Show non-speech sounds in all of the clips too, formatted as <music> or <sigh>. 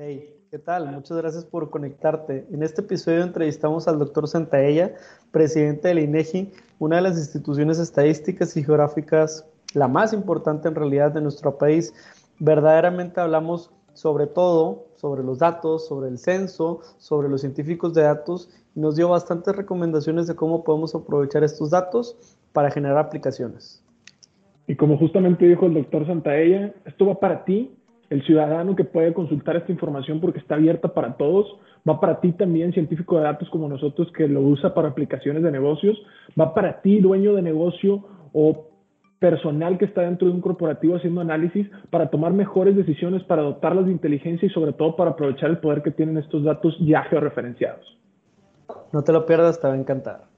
Hey, ¿qué tal? Muchas gracias por conectarte. En este episodio entrevistamos al doctor Santaella, presidente del INEGI, una de las instituciones estadísticas y geográficas, la más importante en realidad de nuestro país. Verdaderamente hablamos sobre todo, sobre los datos, sobre el censo, sobre los científicos de datos y nos dio bastantes recomendaciones de cómo podemos aprovechar estos datos para generar aplicaciones. Y como justamente dijo el doctor Santaella, esto va para ti el ciudadano que puede consultar esta información porque está abierta para todos, va para ti también, científico de datos como nosotros que lo usa para aplicaciones de negocios, va para ti, dueño de negocio o personal que está dentro de un corporativo haciendo análisis para tomar mejores decisiones, para dotarlas de inteligencia y sobre todo para aprovechar el poder que tienen estos datos ya georreferenciados. No te lo pierdas, te va a encantar.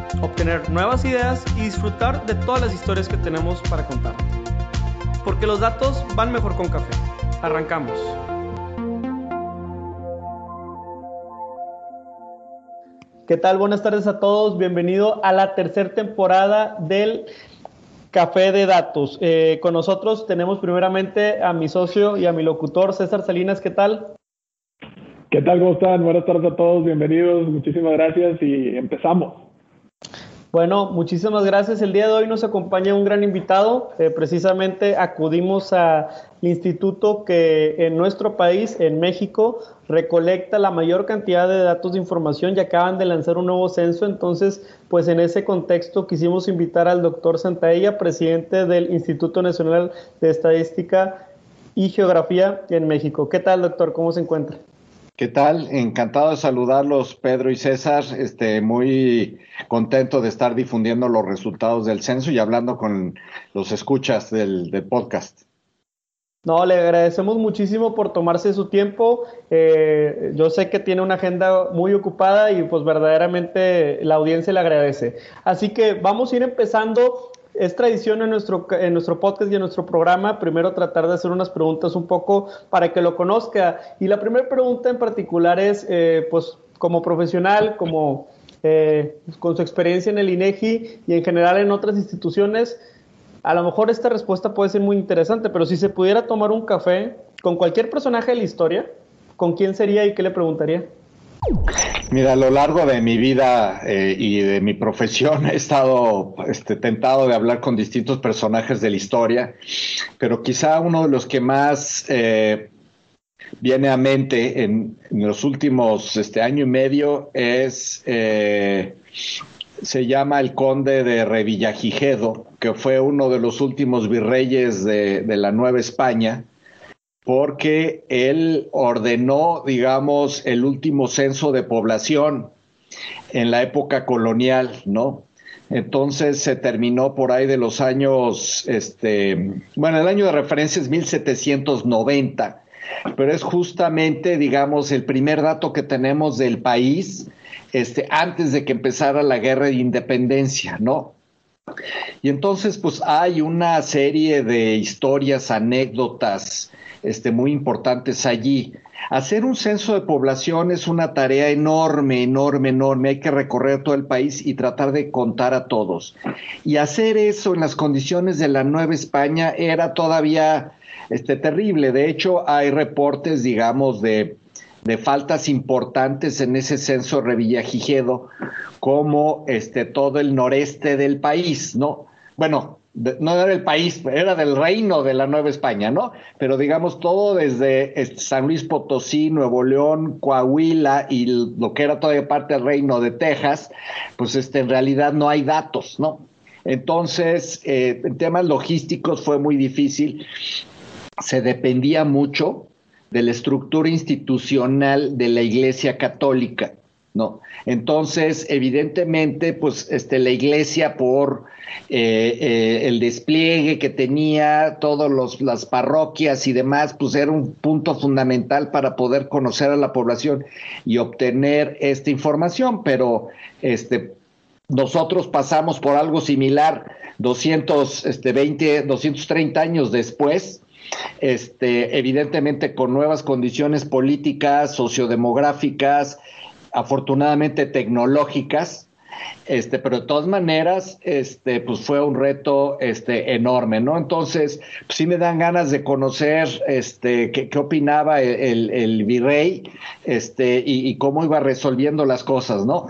obtener nuevas ideas y disfrutar de todas las historias que tenemos para contar. Porque los datos van mejor con café. Arrancamos. ¿Qué tal? Buenas tardes a todos. Bienvenido a la tercera temporada del Café de Datos. Eh, con nosotros tenemos primeramente a mi socio y a mi locutor César Salinas. ¿Qué tal? ¿Qué tal? ¿Cómo están? Buenas tardes a todos, bienvenidos, muchísimas gracias y empezamos. Bueno, muchísimas gracias. El día de hoy nos acompaña un gran invitado. Eh, precisamente acudimos al instituto que en nuestro país, en México, recolecta la mayor cantidad de datos de información y acaban de lanzar un nuevo censo. Entonces, pues en ese contexto quisimos invitar al doctor Santaella, presidente del Instituto Nacional de Estadística y Geografía en México. ¿Qué tal, doctor? ¿Cómo se encuentra? ¿Qué tal? Encantado de saludarlos, Pedro y César. Este, muy contento de estar difundiendo los resultados del censo y hablando con los escuchas del, podcast. No, le agradecemos muchísimo por tomarse su tiempo. Eh, yo sé que tiene una agenda muy ocupada y pues verdaderamente la audiencia le agradece. Así que vamos a ir empezando es tradición en nuestro, en nuestro podcast y en nuestro programa, primero tratar de hacer unas preguntas un poco para que lo conozca. Y la primera pregunta en particular es, eh, pues, como profesional, como eh, con su experiencia en el INEGI y en general en otras instituciones, a lo mejor esta respuesta puede ser muy interesante, pero si se pudiera tomar un café con cualquier personaje de la historia, ¿con quién sería y qué le preguntaría? Mira, a lo largo de mi vida eh, y de mi profesión <laughs> he estado este, tentado de hablar con distintos personajes de la historia, pero quizá uno de los que más eh, viene a mente en, los últimos este, año y medio es, eh, se llama el conde de Revillagigedo, que fue uno de los últimos virreyes de la Nueva España porque él ordenó, digamos, el último censo de población en la época colonial, ¿no? Entonces se terminó por ahí de los años, este, bueno, el año de referencia es 1790, pero es justamente, digamos, el primer dato que tenemos del país, este, antes de que empezara la guerra de independencia, ¿no? Y entonces, pues hay una serie de historias, anécdotas, este, muy importantes allí. Hacer un censo de población es una tarea enorme, enorme, enorme. Hay que recorrer todo el país y tratar de contar a todos. Y hacer eso en las condiciones de la Nueva España era todavía este, terrible. De hecho, hay reportes, digamos, de, de faltas importantes en ese censo Revillagigedo, como este, todo el noreste del país, ¿no? Bueno, no era el país, era del reino de la Nueva España, ¿no? Pero digamos todo desde este, San Luis Potosí, Nuevo León, Coahuila y lo que era todavía parte del reino de Texas, pues este, en realidad no hay datos, ¿no? Entonces, eh, en temas logísticos fue muy difícil, se dependía mucho de la estructura institucional de la Iglesia Católica. ¿No? Entonces, evidentemente, pues este, la iglesia por eh, eh, el despliegue que tenía, todas las parroquias y demás, pues era un punto fundamental para poder conocer a la población y obtener esta información, pero este, nosotros pasamos por algo similar 220, 230 este, años después, este, evidentemente con nuevas condiciones políticas, sociodemográficas, afortunadamente tecnológicas, este, pero de todas maneras, este, pues fue un reto este, enorme, ¿no? Entonces, pues sí me dan ganas de conocer este, qué, opinaba el, virrey este, y, cómo iba resolviendo las cosas, ¿no?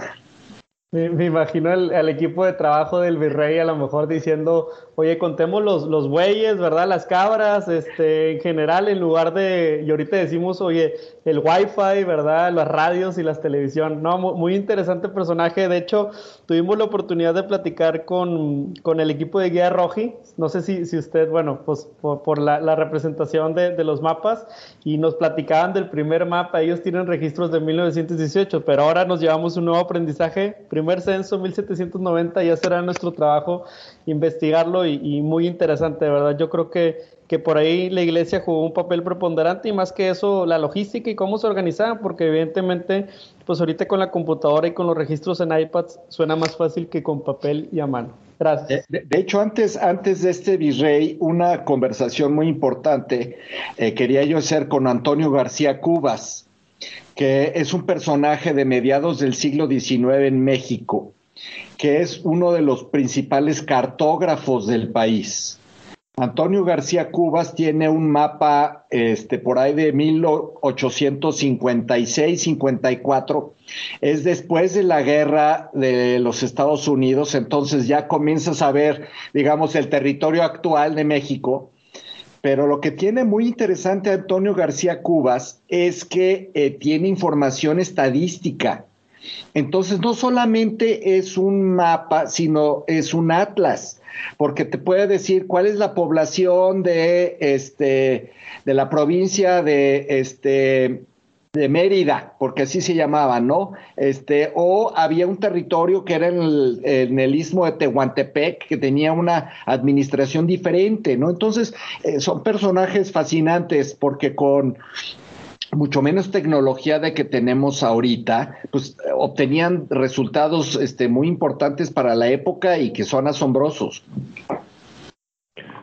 Me, imagino al, equipo de trabajo del virrey a lo mejor diciendo, oye, contemos los, los bueyes, ¿verdad? Las cabras, este, en general, en lugar de, y ahorita decimos, oye, el wifi, ¿verdad? Las radios y las televisión. No, muy, interesante personaje. De hecho, tuvimos la oportunidad de platicar con, con el equipo de Guía Roji. No sé si, si usted, bueno, pues por, la, la, representación de, de, los mapas y nos platicaban del primer mapa. Ellos tienen registros de 1918, pero ahora nos llevamos un nuevo aprendizaje primer censo 1790 ya será nuestro trabajo investigarlo y, muy interesante, de verdad. Yo creo que, que por ahí la iglesia jugó un papel preponderante y más que eso, la logística y cómo se organizaban, porque evidentemente, pues ahorita con la computadora y con los registros en iPads suena más fácil que con papel y a mano. Gracias. De, hecho, antes, antes de este virrey, una conversación muy importante eh, quería yo hacer con Antonio García Cubas que es un personaje de mediados del siglo XIX en México, que es uno de los principales cartógrafos del país. Antonio García Cubas tiene un mapa este, por ahí de 1856-54. Es después de la guerra de los Estados Unidos, entonces ya comienzas a ver, digamos, el territorio actual de México pero lo que tiene muy interesante Antonio García Cubas es que eh, tiene información estadística. Entonces, no solamente es un mapa, sino es un atlas, porque te puede decir cuál es la población de, este, de la provincia de este, de Mérida, porque así se llamaba, ¿no? Este, o había un territorio que era en el, en el istmo de Tehuantepec, que tenía una administración diferente, ¿no? Entonces, eh, son personajes fascinantes porque con mucho menos tecnología de que tenemos ahorita, pues obtenían resultados este, muy importantes para la época y que son asombrosos.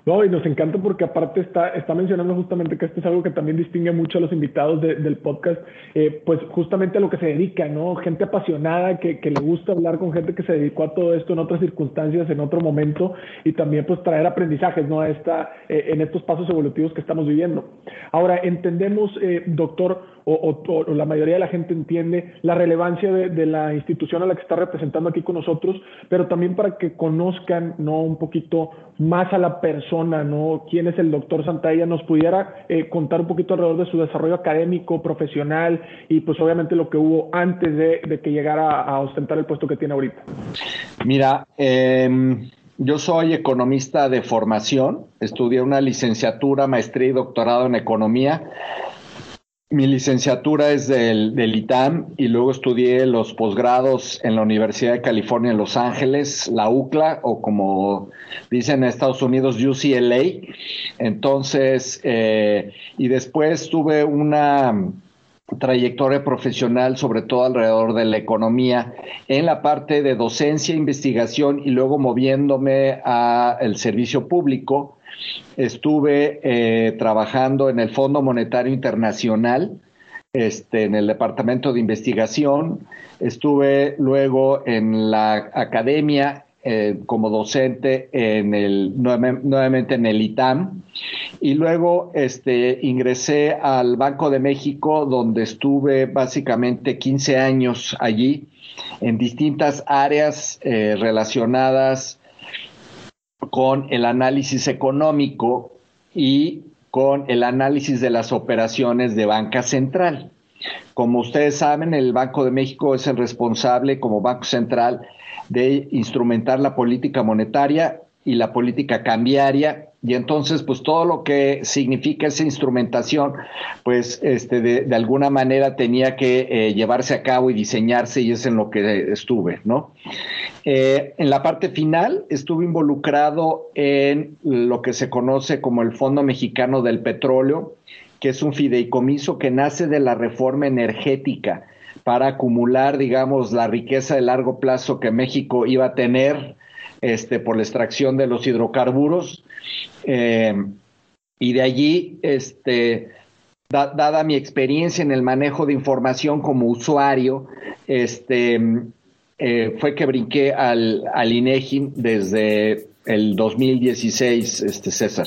No, y nos encanta porque aparte está, está mencionando justamente que esto es algo que también distingue mucho a los invitados del podcast, eh, pues justamente a lo que se dedica, ¿no? Gente apasionada que, que, le gusta hablar con gente que se dedicó a todo esto en otras circunstancias, en otro momento, y también pues traer aprendizajes, ¿no? A esta, eh, en estos pasos evolutivos que estamos viviendo. Ahora, entendemos, eh, doctor, o, la mayoría de la gente entiende la relevancia de, la institución a la que está representando aquí con nosotros, pero también para que conozcan ¿no? un poquito más a la persona, ¿no? quién es el doctor Santalla, nos pudiera eh, contar un poquito alrededor de su desarrollo académico, profesional y pues obviamente lo que hubo antes de, que llegara a, ostentar el puesto que tiene ahorita. Mira, em, yo soy economista de formación, estudié una licenciatura, maestría y doctorado en economía. Mi licenciatura es del, del, ITAM y luego estudié los posgrados en la Universidad de California en Los Ángeles, la UCLA, o como dicen en Estados Unidos, UCLA. Entonces, eh, y después tuve una trayectoria profesional, sobre todo alrededor de la economía, en la parte de docencia, investigación y luego moviéndome al servicio público Estuve eh, trabajando en el Fondo Monetario Internacional, este, en el Departamento de Investigación. Estuve luego en la academia eh, como docente en el, nuevamente en el ITAM. Y luego este, ingresé al Banco de México, donde estuve básicamente 15 años allí en distintas áreas eh, relacionadas con el análisis económico y con el análisis de las operaciones de banca central. Como ustedes saben, el Banco de México es el responsable como Banco Central de instrumentar la política monetaria y la política cambiaria y entonces pues todo lo que significa esa instrumentación pues este de, alguna manera tenía que eh, llevarse a cabo y diseñarse y es en lo que estuve no eh, en la parte final estuve involucrado en lo que se conoce como el Fondo Mexicano del Petróleo que es un fideicomiso que nace de la reforma energética para acumular digamos la riqueza de largo plazo que México iba a tener este, por la extracción de los hidrocarburos. Eh, y de allí, este, dada mi experiencia en el manejo de información como usuario, este, eh, fue que brinqué al, al INEGI desde el 2016, este, César.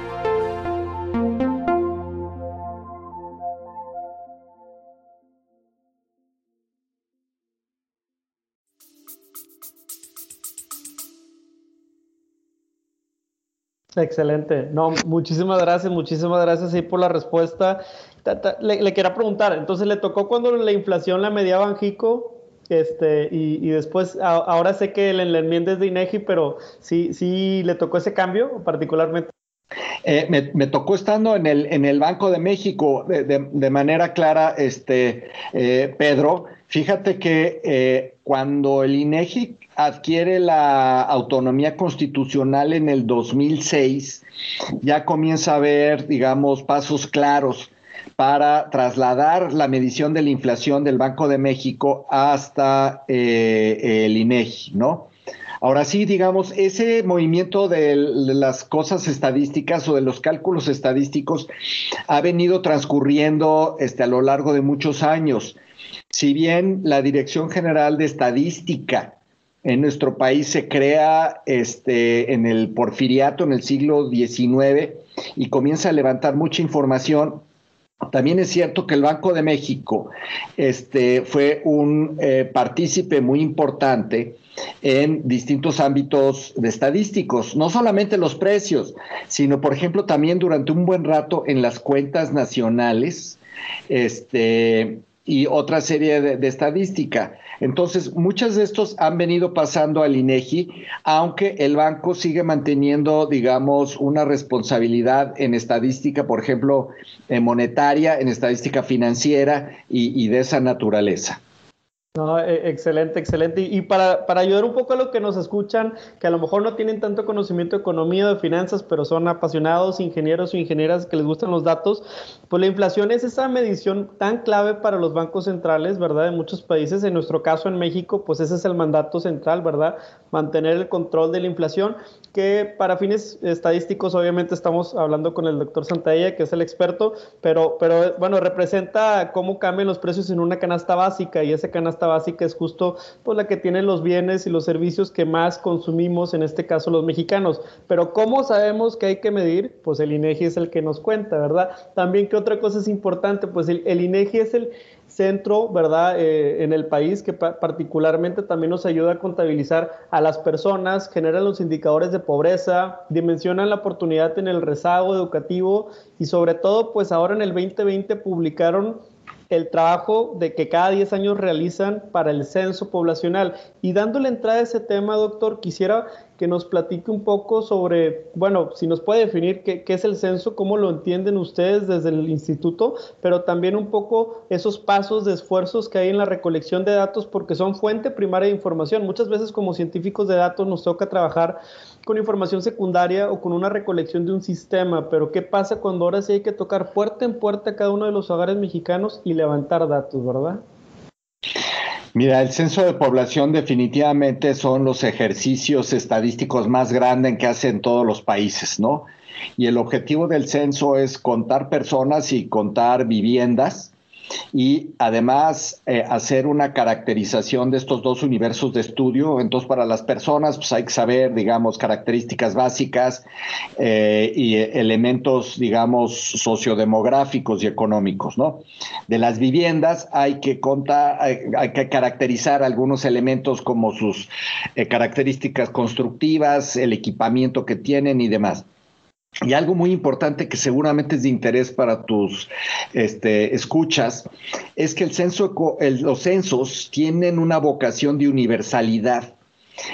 Excelente. No, muchísimas gracias, muchísimas gracias ahí por la respuesta. Le, le quería preguntar, entonces le tocó cuando la inflación la mediaba Banjico, este, y, después, ahora sé que el, enmienda es de INEGI, pero sí, sí le tocó ese cambio particularmente. Eh, me, tocó estando en el, en el Banco de México de, manera clara, este, eh, Pedro. Fíjate que eh, cuando el INEGI adquiere la autonomía constitucional en el 2006, ya comienza a haber, digamos, pasos claros para trasladar la medición de la inflación del Banco de México hasta eh, el INEGI, ¿no? Ahora sí, digamos, ese movimiento de las cosas estadísticas o de los cálculos estadísticos ha venido transcurriendo este, a lo largo de muchos años. Si bien la Dirección General de Estadística en nuestro país se crea este, en el porfiriato, en el siglo XIX, y comienza a levantar mucha información. También es cierto que el Banco de México este, fue un eh, partícipe muy importante en distintos ámbitos de estadísticos, no solamente los precios, sino, por ejemplo, también durante un buen rato en las cuentas nacionales este, y otra serie de, estadística. Entonces, muchos de estos han venido pasando al INEGI, aunque el banco sigue manteniendo, digamos, una responsabilidad en estadística, por ejemplo, en monetaria, en estadística financiera y de esa naturaleza. No, e, excelente, excelente. Y, para, para, ayudar un poco a los que nos escuchan, que a lo mejor no tienen tanto conocimiento de economía o de finanzas, pero son apasionados, ingenieros o ingenieras que les gustan los datos, pues la inflación es esa medición tan clave para los bancos centrales, ¿verdad? De muchos países. En nuestro caso, en México, pues ese es el mandato central, ¿verdad? Mantener el control de la inflación, que para fines estadísticos, obviamente estamos hablando con el doctor Santalla, que es el experto, pero, pero bueno, representa cómo cambian los precios en una canasta básica y esa canasta básica es justo pues, la que tiene los bienes y los servicios que más consumimos, en este caso los mexicanos. Pero ¿cómo sabemos que hay que medir? Pues el INEGI es el que nos cuenta, ¿verdad? También que otra cosa es importante, pues el, el INEGI es el centro, ¿verdad?, eh, en el país que particularmente también nos ayuda a contabilizar a las personas, generan los indicadores de pobreza, dimensionan la oportunidad en el rezago educativo y sobre todo, pues ahora en el 2020 publicaron el trabajo de que cada 10 años realizan para el censo poblacional. Y dándole entrada a ese tema, doctor, quisiera que nos platique un poco sobre, bueno, si nos puede definir qué, qué, es el censo, cómo lo entienden ustedes desde el instituto, pero también un poco esos pasos de esfuerzos que hay en la recolección de datos, porque son fuente primaria de información. Muchas veces como científicos de datos nos toca trabajar con información secundaria o con una recolección de un sistema, pero ¿qué pasa cuando ahora sí hay que tocar puerta en puerta cada uno de los hogares mexicanos y levantar datos, verdad? Mira, el censo de población definitivamente son los ejercicios estadísticos más grandes que hacen todos los países, ¿no? Y el objetivo del censo es contar personas y contar viviendas y además eh, hacer una caracterización de estos dos universos de estudio. Entonces, para las personas, pues hay que saber, digamos, características básicas eh, y elementos, digamos, sociodemográficos y económicos, ¿no? De las viviendas hay que contar, hay, que caracterizar algunos elementos como sus eh, características constructivas, el equipamiento que tienen y demás. Y algo muy importante que seguramente es de interés para tus este, escuchas es que los censos tienen una vocación de universalidad.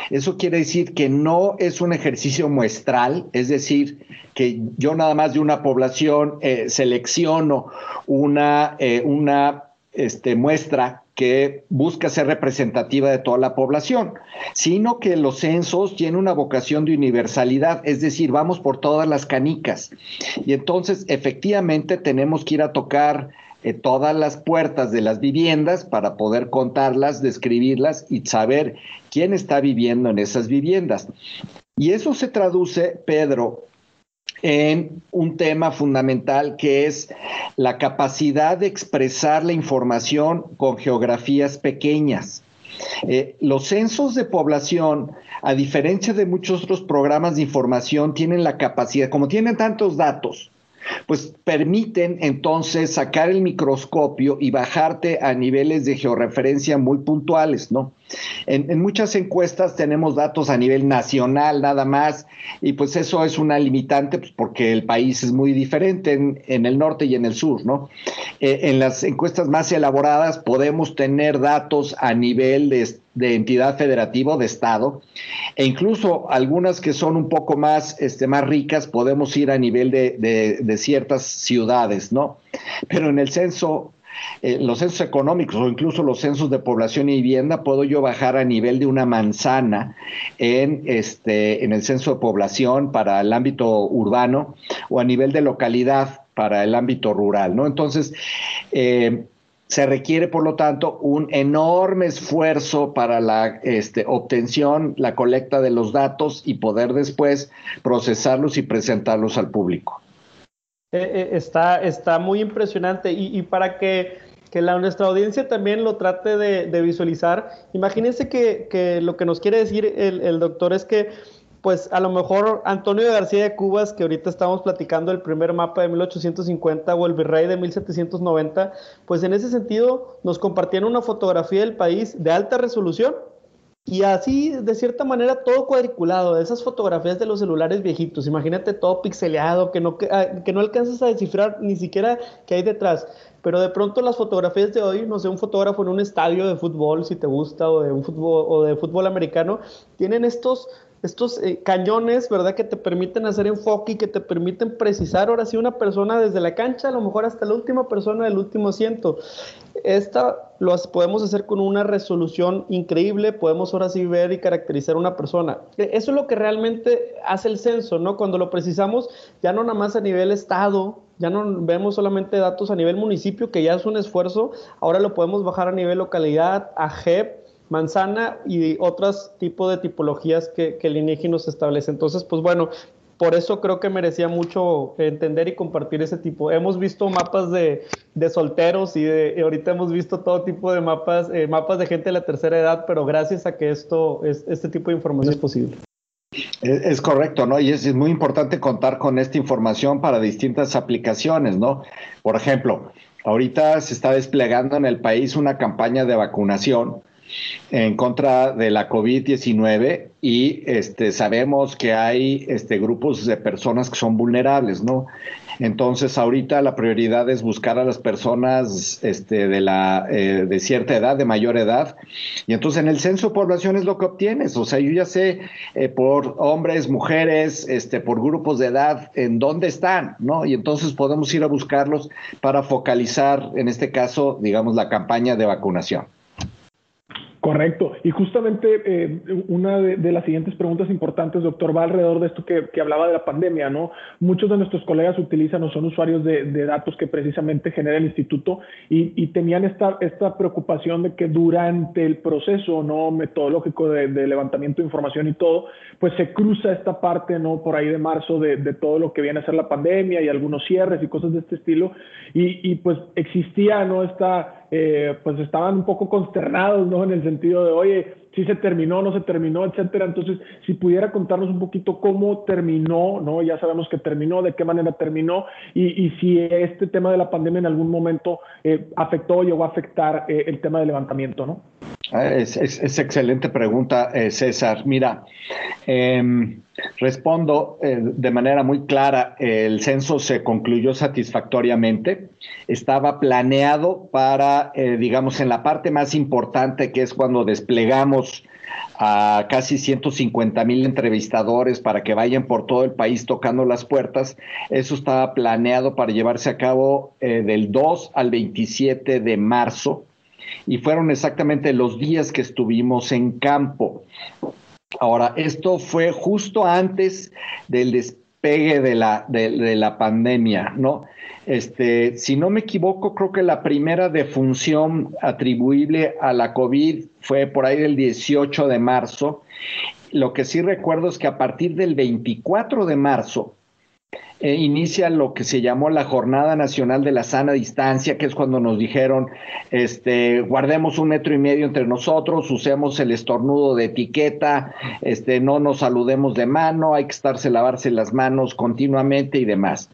Eso quiere decir que no es un ejercicio muestral, es decir, que yo nada más de una población eh, selecciono una, eh, una este, muestra que busca ser representativa de toda la población, sino que los censos tienen una vocación de universalidad, es decir, vamos por todas las canicas. Y entonces, efectivamente, tenemos que ir a tocar eh, todas las puertas de las viviendas para poder contarlas, describirlas y saber quién está viviendo en esas viviendas. Y eso se traduce, Pedro, en un tema fundamental que es la capacidad de expresar la información con geografías pequeñas. Eh, los censos de población, a diferencia de muchos otros programas de información, tienen la capacidad, como tienen tantos datos, pues permiten entonces sacar el microscopio y bajarte a niveles de georreferencia muy puntuales, ¿no? En, muchas encuestas tenemos datos a nivel nacional nada más y pues eso es una limitante pues, porque el país es muy diferente en, el norte y en el sur, ¿no? Eh, en las encuestas más elaboradas podemos tener datos a nivel de, entidad federativa de estado e incluso algunas que son un poco más, este, más ricas podemos ir a nivel de, de ciertas ciudades, ¿no? Pero en el censo eh, los censos económicos o incluso los censos de población y vivienda, puedo yo bajar a nivel de una manzana en, este, en el censo de población para el ámbito urbano o a nivel de localidad para el ámbito rural, ¿no? Entonces, eh, se requiere, por lo tanto, un enorme esfuerzo para la este, obtención, la colecta de los datos y poder después procesarlos y presentarlos al público. Eh, eh, está, está muy impresionante. Y, para que, la, nuestra audiencia también lo trate de, visualizar, imagínense que, lo que nos quiere decir el, doctor es que pues a lo mejor Antonio García de Cubas, que ahorita estamos platicando el primer mapa de 1850 o el virrey de 1790, pues en ese sentido nos compartían una fotografía del país de alta resolución y así, de cierta manera, todo cuadriculado, esas fotografías de los celulares viejitos, imagínate todo pixeleado, que no, que, ah, no alcanzas a descifrar ni siquiera qué hay detrás. Pero de pronto las fotografías de hoy, no sé, un fotógrafo en un estadio de fútbol, si te gusta, o de un fútbol, o de fútbol americano, tienen estos estos eh, cañones, ¿verdad? Que te permiten hacer enfoque y que te permiten precisar ahora sí una persona desde la cancha, a lo mejor hasta la última persona del último asiento. Esta lo podemos hacer con una resolución increíble, podemos ahora sí ver y caracterizar una persona. E, eso es lo que realmente hace el censo, ¿no? Cuando lo precisamos, ya no nada más a nivel estado, ya no vemos solamente datos a nivel municipio, que ya es un esfuerzo, ahora lo podemos bajar a nivel localidad, a JEP, manzana y otros tipos de tipologías que, el INEGI nos establece. Entonces, pues bueno, por eso creo que merecía mucho entender y compartir ese tipo. Hemos visto mapas de, solteros y, de, ahorita hemos visto todo tipo de mapas, eh, mapas de gente de la tercera edad, pero gracias a que esto, es, este tipo de información es posible. Es, correcto, ¿no? Y es, muy importante contar con esta información para distintas aplicaciones, ¿no? Por ejemplo, ahorita se está desplegando en el país una campaña de vacunación en contra de la COVID-19 y este, sabemos que hay este, grupos de personas que son vulnerables, ¿no? Entonces, ahorita la prioridad es buscar a las personas este, de, la, eh, de cierta edad, de mayor edad. Y entonces en el censo de población es lo que obtienes. O sea, yo ya sé eh, por hombres, mujeres, este, por grupos de edad, en dónde están, ¿no? Y entonces podemos ir a buscarlos para focalizar, en este caso, digamos, la campaña de vacunación. Correcto. Y justamente eh, una de, las siguientes preguntas importantes, doctor, va alrededor de esto que, hablaba de la pandemia, ¿no? Muchos de nuestros colegas utilizan o son usuarios de, datos que precisamente genera el instituto y, tenían esta, esta preocupación de que durante el proceso no metodológico de, levantamiento de información y todo, pues se cruza esta parte, ¿no? Por ahí de marzo de, todo lo que viene a ser la pandemia y algunos cierres y cosas de este estilo. Y, y pues existía, ¿no? Esta eh, pues estaban un poco consternados, ¿no? En el sentido de, oye, si se terminó, no se terminó, etcétera. Entonces, si pudiera contarnos un poquito cómo terminó, ¿no? Ya sabemos que terminó, de qué manera terminó y, si este tema de la pandemia en algún momento eh, afectó o llegó a afectar eh, el tema del levantamiento, ¿no? Es, es, excelente pregunta, eh, César. Mira, em, respondo eh, de manera muy clara. El censo se concluyó satisfactoriamente. Estaba planeado para, eh, digamos, en la parte más importante, que es cuando desplegamos a casi 150 mil entrevistadores para que vayan por todo el país tocando las puertas. Eso estaba planeado para llevarse a cabo del 2 al 27 de marzo y fueron exactamente los días que estuvimos en campo. Ahora, esto fue justo antes del despegue de la, de, la pandemia, ¿no? Este, si no me equivoco, creo que la primera defunción atribuible a la COVID fue por ahí del 18 de marzo. Lo que sí recuerdo es que a partir del 24 de marzo eh, inicia lo que se llamó la Jornada Nacional de la Sana Distancia, que es cuando nos dijeron, este, guardemos un metro y medio entre nosotros, usemos el estornudo de etiqueta, este, no nos saludemos de mano, hay que estarse lavarse las manos continuamente y demás.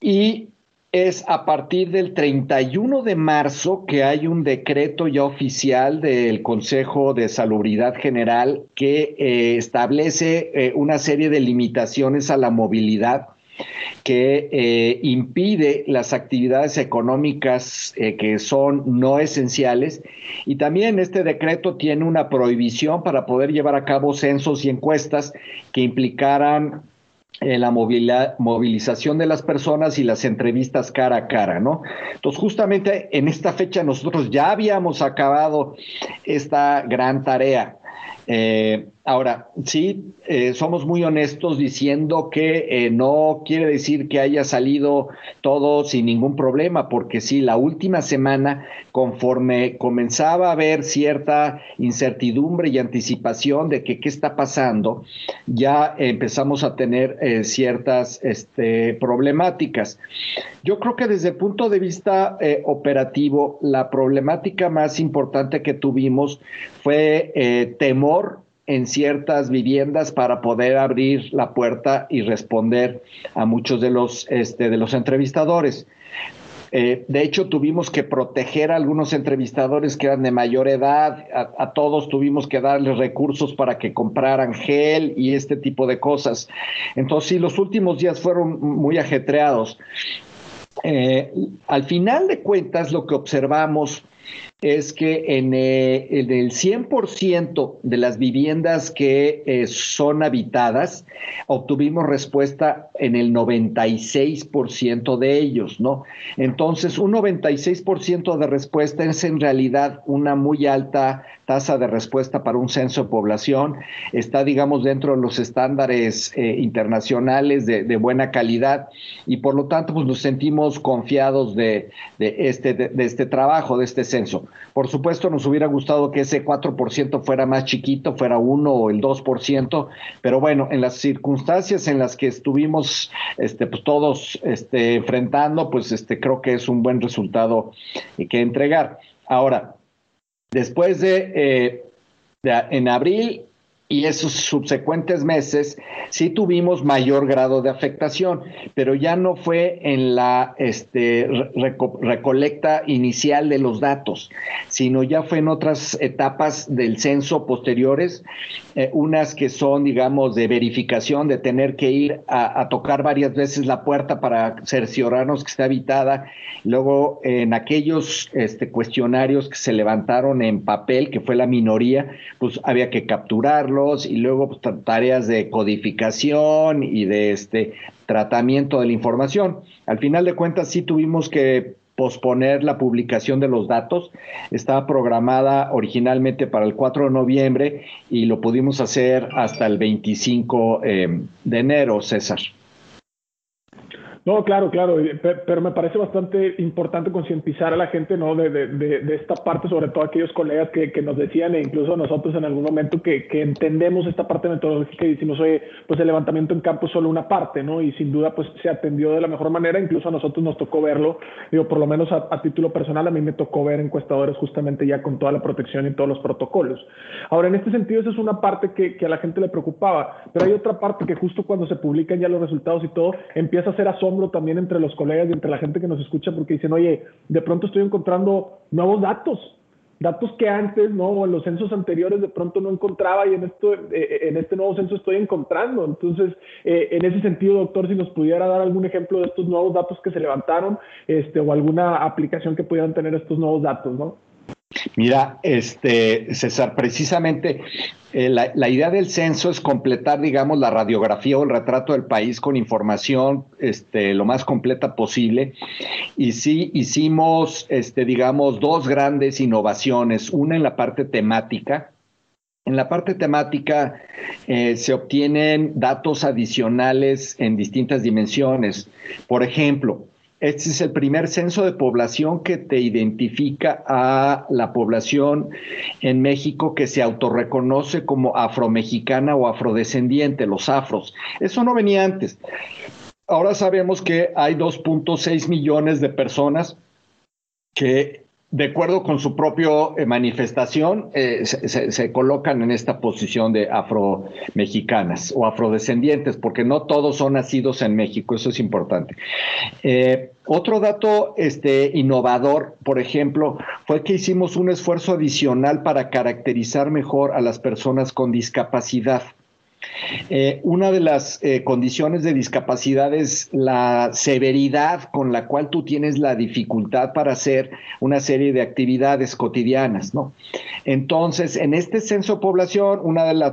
Y es a partir del 31 de marzo que hay un decreto ya oficial del Consejo de Salubridad General que eh, establece eh, una serie de limitaciones a la movilidad que eh, impide las actividades económicas que son no esenciales. Y también este decreto tiene una prohibición para poder llevar a cabo censos y encuestas que implicaran eh, la movilización de las personas y las entrevistas cara a cara, ¿no? Entonces, justamente en esta fecha nosotros ya habíamos acabado esta gran tarea. Eh, ahora, sí, eh, somos muy honestos diciendo que eh, no quiere decir que haya salido todo sin ningún problema, porque sí, la última semana, conforme comenzaba a haber cierta incertidumbre y anticipación de que qué está pasando, ya empezamos a tener ciertas este, problemáticas. Yo creo que desde el punto de vista operativo, la problemática más importante que tuvimos fue temor en ciertas viviendas para poder abrir la puerta y responder a muchos de los, este, de los entrevistadores. Eh, de hecho, tuvimos que proteger a algunos entrevistadores que eran de mayor edad, a, todos tuvimos que darles recursos para que compraran gel y este tipo de cosas. Entonces, sí, los últimos días fueron muy ajetreados. Eh, al final de cuentas, lo que observamos es que en, eh, el 100% de las viviendas que eh, son habitadas, obtuvimos respuesta en el 96% de ellos, ¿no? Entonces, un 96% de respuesta es en realidad una muy alta tasa de respuesta para un censo de población, está, digamos, dentro de los estándares eh, internacionales de, buena calidad y por lo tanto, pues nos sentimos confiados de, este, de este trabajo, de este censo. Por supuesto, nos hubiera gustado que ese 4% fuera más chiquito, fuera 1 o el 2%, pero bueno, en las circunstancias en las que estuvimos este, pues, todos este, enfrentando, pues este, creo que es un buen resultado que entregar. Ahora, después de, eh, de en abril y esos subsecuentes meses sí tuvimos mayor grado de afectación, pero ya no fue en la este, recolecta inicial de los datos, sino ya fue en otras etapas del censo posteriores, eh, unas que son, digamos, de verificación, de tener que ir a, tocar varias veces la puerta para cerciorarnos que está habitada, luego en aquellos este, cuestionarios que se levantaron en papel, que fue la minoría, pues había que capturarlo, y luego pues, tareas de codificación y de este tratamiento de la información. Al final de cuentas sí tuvimos que posponer la publicación de los datos. Estaba programada originalmente para el 4 de noviembre y lo pudimos hacer hasta el 25 eh, de enero, César. No, claro, claro, pero me parece bastante importante concientizar a la gente ¿no? De, de, esta parte, sobre todo aquellos colegas que, que, nos decían, e incluso nosotros en algún momento, que, que, entendemos esta parte metodológica y decimos, oye, pues el levantamiento en campo es solo una parte, ¿no? Y sin duda, pues se atendió de la mejor manera, incluso a nosotros nos tocó verlo, digo, por lo menos a, título personal, a mí me tocó ver encuestadores justamente ya con toda la protección y todos los protocolos. Ahora, en este sentido, esa es una parte que, que a la gente le preocupaba, pero hay otra parte que justo cuando se publican ya los resultados y todo, empieza a ser asombro también entre los colegas y entre la gente que nos escucha porque dicen, oye, de pronto estoy encontrando nuevos datos, datos que antes, ¿no? O en los censos anteriores de pronto no encontraba y en, esto, eh, en este nuevo censo estoy encontrando. Entonces, eh, en ese sentido, doctor, si nos pudiera dar algún ejemplo de estos nuevos datos que se levantaron este, o alguna aplicación que pudieran tener estos nuevos datos, ¿no? Mira, este, César, precisamente eh, la, idea del censo es completar, digamos, la radiografía o el retrato del país con información este, lo más completa posible. Y sí hicimos, este, digamos, dos grandes innovaciones. Una en la parte temática. En la parte temática eh, se obtienen datos adicionales en distintas dimensiones. Por ejemplo, este es el primer censo de población que te identifica a la población en México que se autorreconoce como afromexicana o afrodescendiente, los afros. Eso no venía antes. Ahora sabemos que hay 2.6 millones de personas que de acuerdo con su propia eh, manifestación, eh, se, colocan en esta posición de afro-mexicanas o afrodescendientes, porque no todos son nacidos en México, eso es importante. Eh, otro dato este, innovador, por ejemplo, fue que hicimos un esfuerzo adicional para caracterizar mejor a las personas con discapacidad. Eh, una de las eh, condiciones de discapacidad es la severidad con la cual tú tienes la dificultad para hacer una serie de actividades cotidianas, ¿no? Entonces, en este censo población, una de las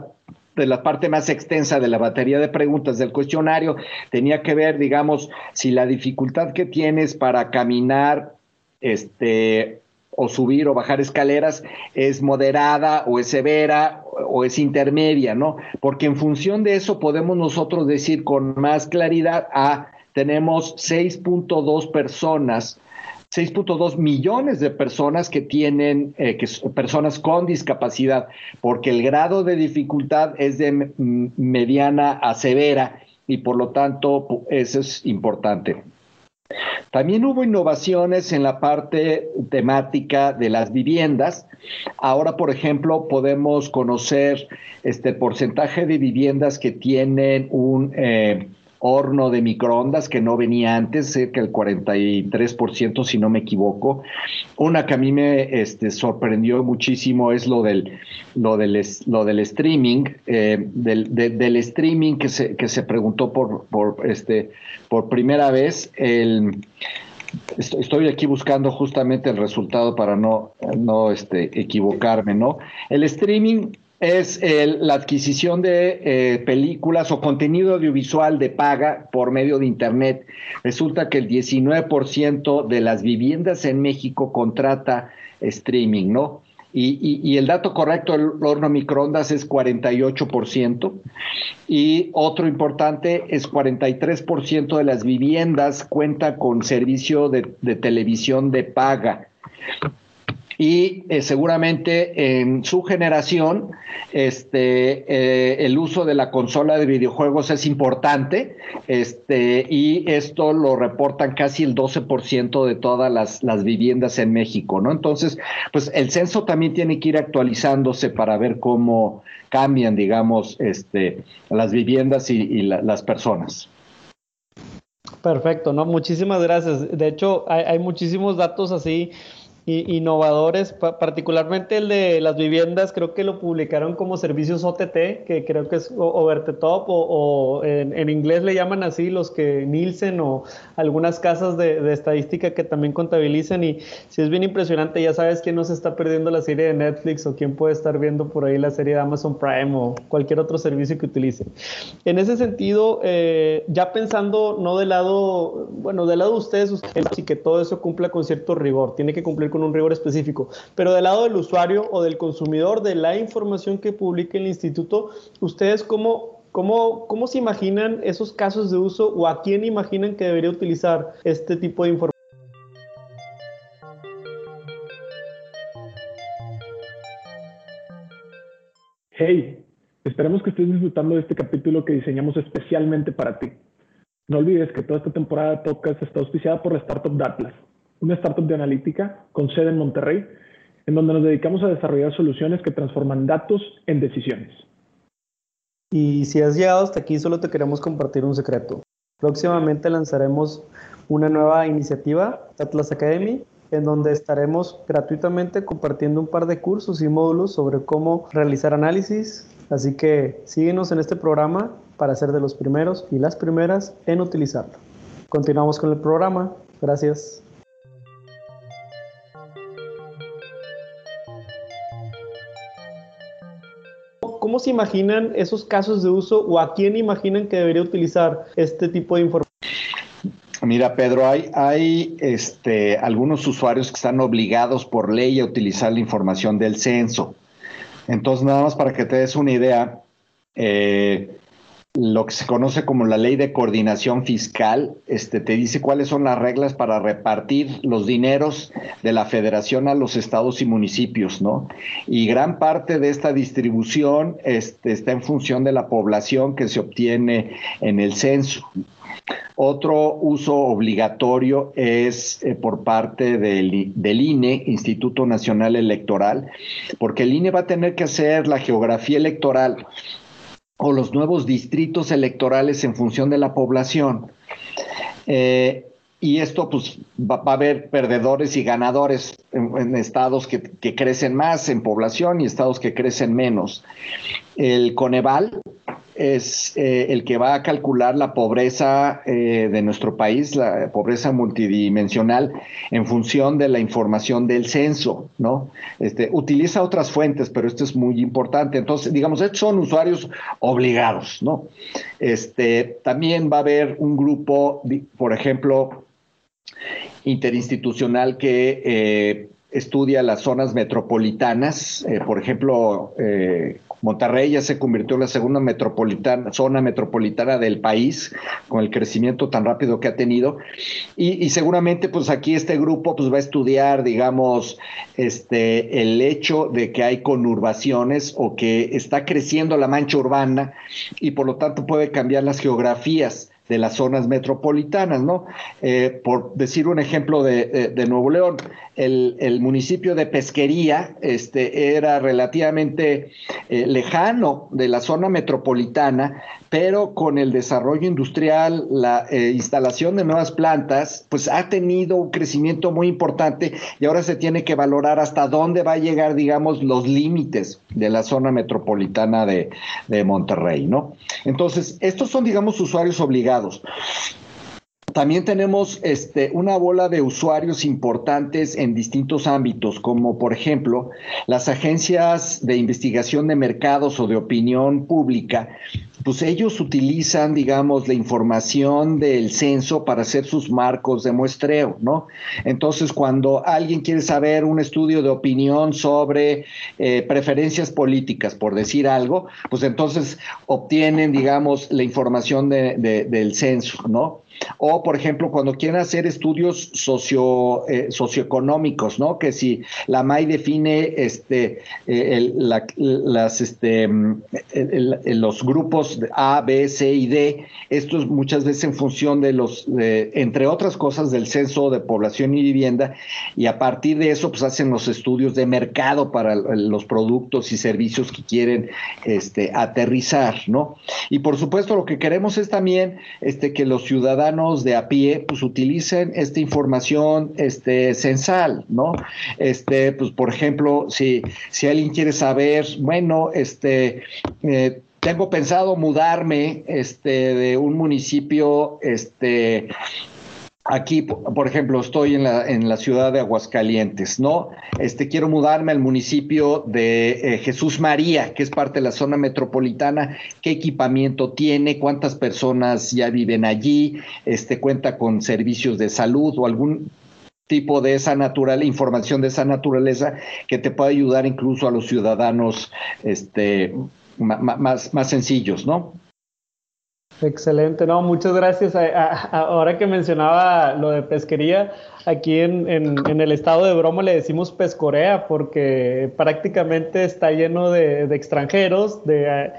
de la parte más extensa de la batería de preguntas del cuestionario tenía que ver, digamos, si la dificultad que tienes para caminar este, o subir o bajar escaleras es moderada o es severa o es intermedia, ¿no? Porque en función de eso podemos nosotros decir con más claridad, ah, tenemos 6.2 personas 6.2 millones de personas que tienen, eh, que personas con discapacidad, porque el grado de dificultad es de mediana a severa y por lo tanto eso es importante. También hubo innovaciones en la parte temática de las viviendas. Ahora, por ejemplo, podemos conocer este porcentaje de viviendas que tienen un eh, horno de microondas que no venía antes, cerca del 43%, si no me equivoco. Una que a mí me este, sorprendió muchísimo es lo del, lo del, lo del streaming, eh, del, streaming que se, que se preguntó por, por, este, por primera vez. Estoy aquí buscando justamente el resultado para no, no este, equivocarme, ¿no? El streaming es la adquisición de eh, películas o contenido audiovisual de paga por medio de Internet. Resulta que el 19% de las viviendas en México contrata streaming, ¿no? Y, el dato correcto del horno microondas es 48%. Y otro importante es 43% de las viviendas cuenta con servicio de televisión de paga. Y eh, seguramente en su generación este, eh, el uso de la consola de videojuegos es importante este, y esto lo reportan casi el 12% de todas las, las, viviendas en México, ¿no? Entonces, pues el censo también tiene que ir actualizándose para ver cómo cambian, digamos, este, las viviendas y, las personas. Perfecto, ¿no? Muchísimas gracias. De hecho, hay, hay muchísimos datos así innovadores, particularmente el de las viviendas, creo que lo publicaron como servicios OTT, que creo que es over the top, o, en, inglés le llaman así los que Nielsen o algunas casas de, estadística que también contabilizan. Y si es bien impresionante, ya sabes quién no se está perdiendo la serie de Netflix o quién puede estar viendo por ahí la serie de Amazon Prime o cualquier otro servicio que utilice. En ese sentido, eh, ya pensando no del lado, bueno, del lado de ustedes, y que todo eso cumpla con cierto rigor, tiene que cumplir con un rigor específico. Pero del lado del usuario o del consumidor, de la información que publica el instituto, ¿ustedes cómo, cómo, cómo se imaginan esos casos de uso o a quién imaginan que debería utilizar este tipo de información? Hey, esperemos que estés disfrutando de este capítulo que diseñamos especialmente para ti. No olvides que toda esta temporada de podcast está auspiciada por la startup Datlas, una startup de analítica con sede en Monterrey, en donde nos dedicamos a desarrollar soluciones que transforman datos en decisiones. Y si has llegado hasta aquí, solo te queremos compartir un secreto. Próximamente lanzaremos una nueva iniciativa, Atlas Academy, en donde estaremos gratuitamente compartiendo un par de cursos y módulos sobre cómo realizar análisis. Así que síguenos en este programa para ser de los primeros y las primeras en utilizarlo. Continuamos con el programa. Gracias. ¿Cómo se imaginan esos casos de uso o a quién imaginan que debería utilizar este tipo de información? Mira, Pedro, hay, hay este, algunos usuarios que están obligados por ley a utilizar la información del censo. Entonces, nada más para que te des una idea, eh, lo que se conoce como la ley de coordinación fiscal, este, te dice cuáles son las reglas para repartir los dineros de la federación a los estados y municipios, ¿no? Y gran parte de esta distribución este, está en función de la población que se obtiene en el censo. Otro uso obligatorio es eh, por parte del, del, INE, Instituto Nacional Electoral, porque el INE va a tener que hacer la geografía electoral o los nuevos distritos electorales en función de la población. Eh, y esto pues va, a haber perdedores y ganadores en, estados que, que, crecen más en población y estados que crecen menos. El Coneval es eh, el que va a calcular la pobreza eh, de nuestro país, la pobreza multidimensional, en función de la información del censo, ¿no? Este, utiliza otras fuentes, pero esto es muy importante. Entonces, digamos, estos son usuarios obligados, ¿no? Este, también va a haber un grupo, por ejemplo, interinstitucional que eh, estudia las zonas metropolitanas, por ejemplo, Monterrey ya se convirtió en la segunda metropolitana, zona metropolitana del país, con el crecimiento tan rápido que ha tenido. Y, seguramente, pues aquí este grupo pues, va a estudiar, digamos, este, el hecho de que hay conurbaciones o que está creciendo la mancha urbana y por lo tanto puede cambiar las geografías de las zonas metropolitanas, ¿no? Eh, por decir un ejemplo de, Nuevo León, el, municipio de Pesquería este, era relativamente eh, lejano de la zona metropolitana, pero con el desarrollo industrial, la eh, instalación de nuevas plantas, pues ha tenido un crecimiento muy importante y ahora se tiene que valorar hasta dónde va a llegar, digamos, los límites de la zona metropolitana de, de Monterrey, ¿no? Entonces, estos son, digamos, usuarios obligados lados. También tenemos este, una bola de usuarios importantes en distintos ámbitos, como por ejemplo las agencias de investigación de mercados o de opinión pública, pues ellos utilizan, digamos, la información del censo para hacer sus marcos de muestreo, ¿no? Entonces, cuando alguien quiere saber un estudio de opinión sobre eh, preferencias políticas, por decir algo, pues entonces obtienen, digamos, la información del censo, ¿no? O, por ejemplo, cuando quieren hacer estudios socio, eh, socioeconómicos, ¿no? Que si la MAI define este, eh, las, este, mm, los grupos A, B, C y D, esto es muchas veces en función de los, entre otras cosas, del censo de población y vivienda, y a partir de eso, pues hacen los estudios de mercado para los productos y servicios que quieren este, aterrizar, ¿no? Y por supuesto, lo que queremos es también este, que los ciudadanos de a pie, pues utilicen esta información este, censal, ¿no? Este, pues, por ejemplo, si, si alguien quiere saber, bueno, este, eh, tengo pensado mudarme este, de un municipio este, Aquí, por ejemplo, estoy en la, en la ciudad de Aguascalientes, ¿no? Este, quiero mudarme al municipio de eh, Jesús María, que es parte de la zona metropolitana. ¿Qué equipamiento tiene? ¿Cuántas personas ya viven allí? Este, ¿Cuenta con servicios de salud o algún tipo de esa natural, información de esa naturaleza que te pueda ayudar incluso a los ciudadanos este, más, más sencillos, ¿no? Excelente, no, muchas gracias. ahora que mencionaba lo de pesquería, aquí en, el estado de Bromo le decimos pescorea porque prácticamente está lleno de, extranjeros, de,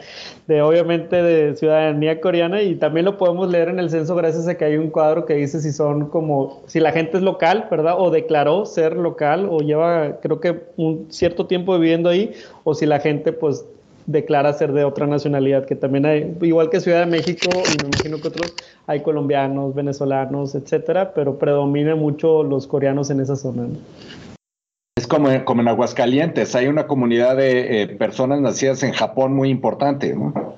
obviamente de ciudadanía coreana y también lo podemos leer en el censo gracias a que hay un cuadro que dice si son como, si la gente es local, ¿verdad? O declaró ser local o lleva creo que un cierto tiempo viviendo ahí o si la gente pues declara ser de otra nacionalidad, que también hay, igual que Ciudad de México, y me imagino que otros, hay colombianos, venezolanos, etcétera, pero predominan mucho los coreanos en esa zona. Es como, como en Aguascalientes, hay una comunidad de eh, personas nacidas en Japón muy importante. ¿no?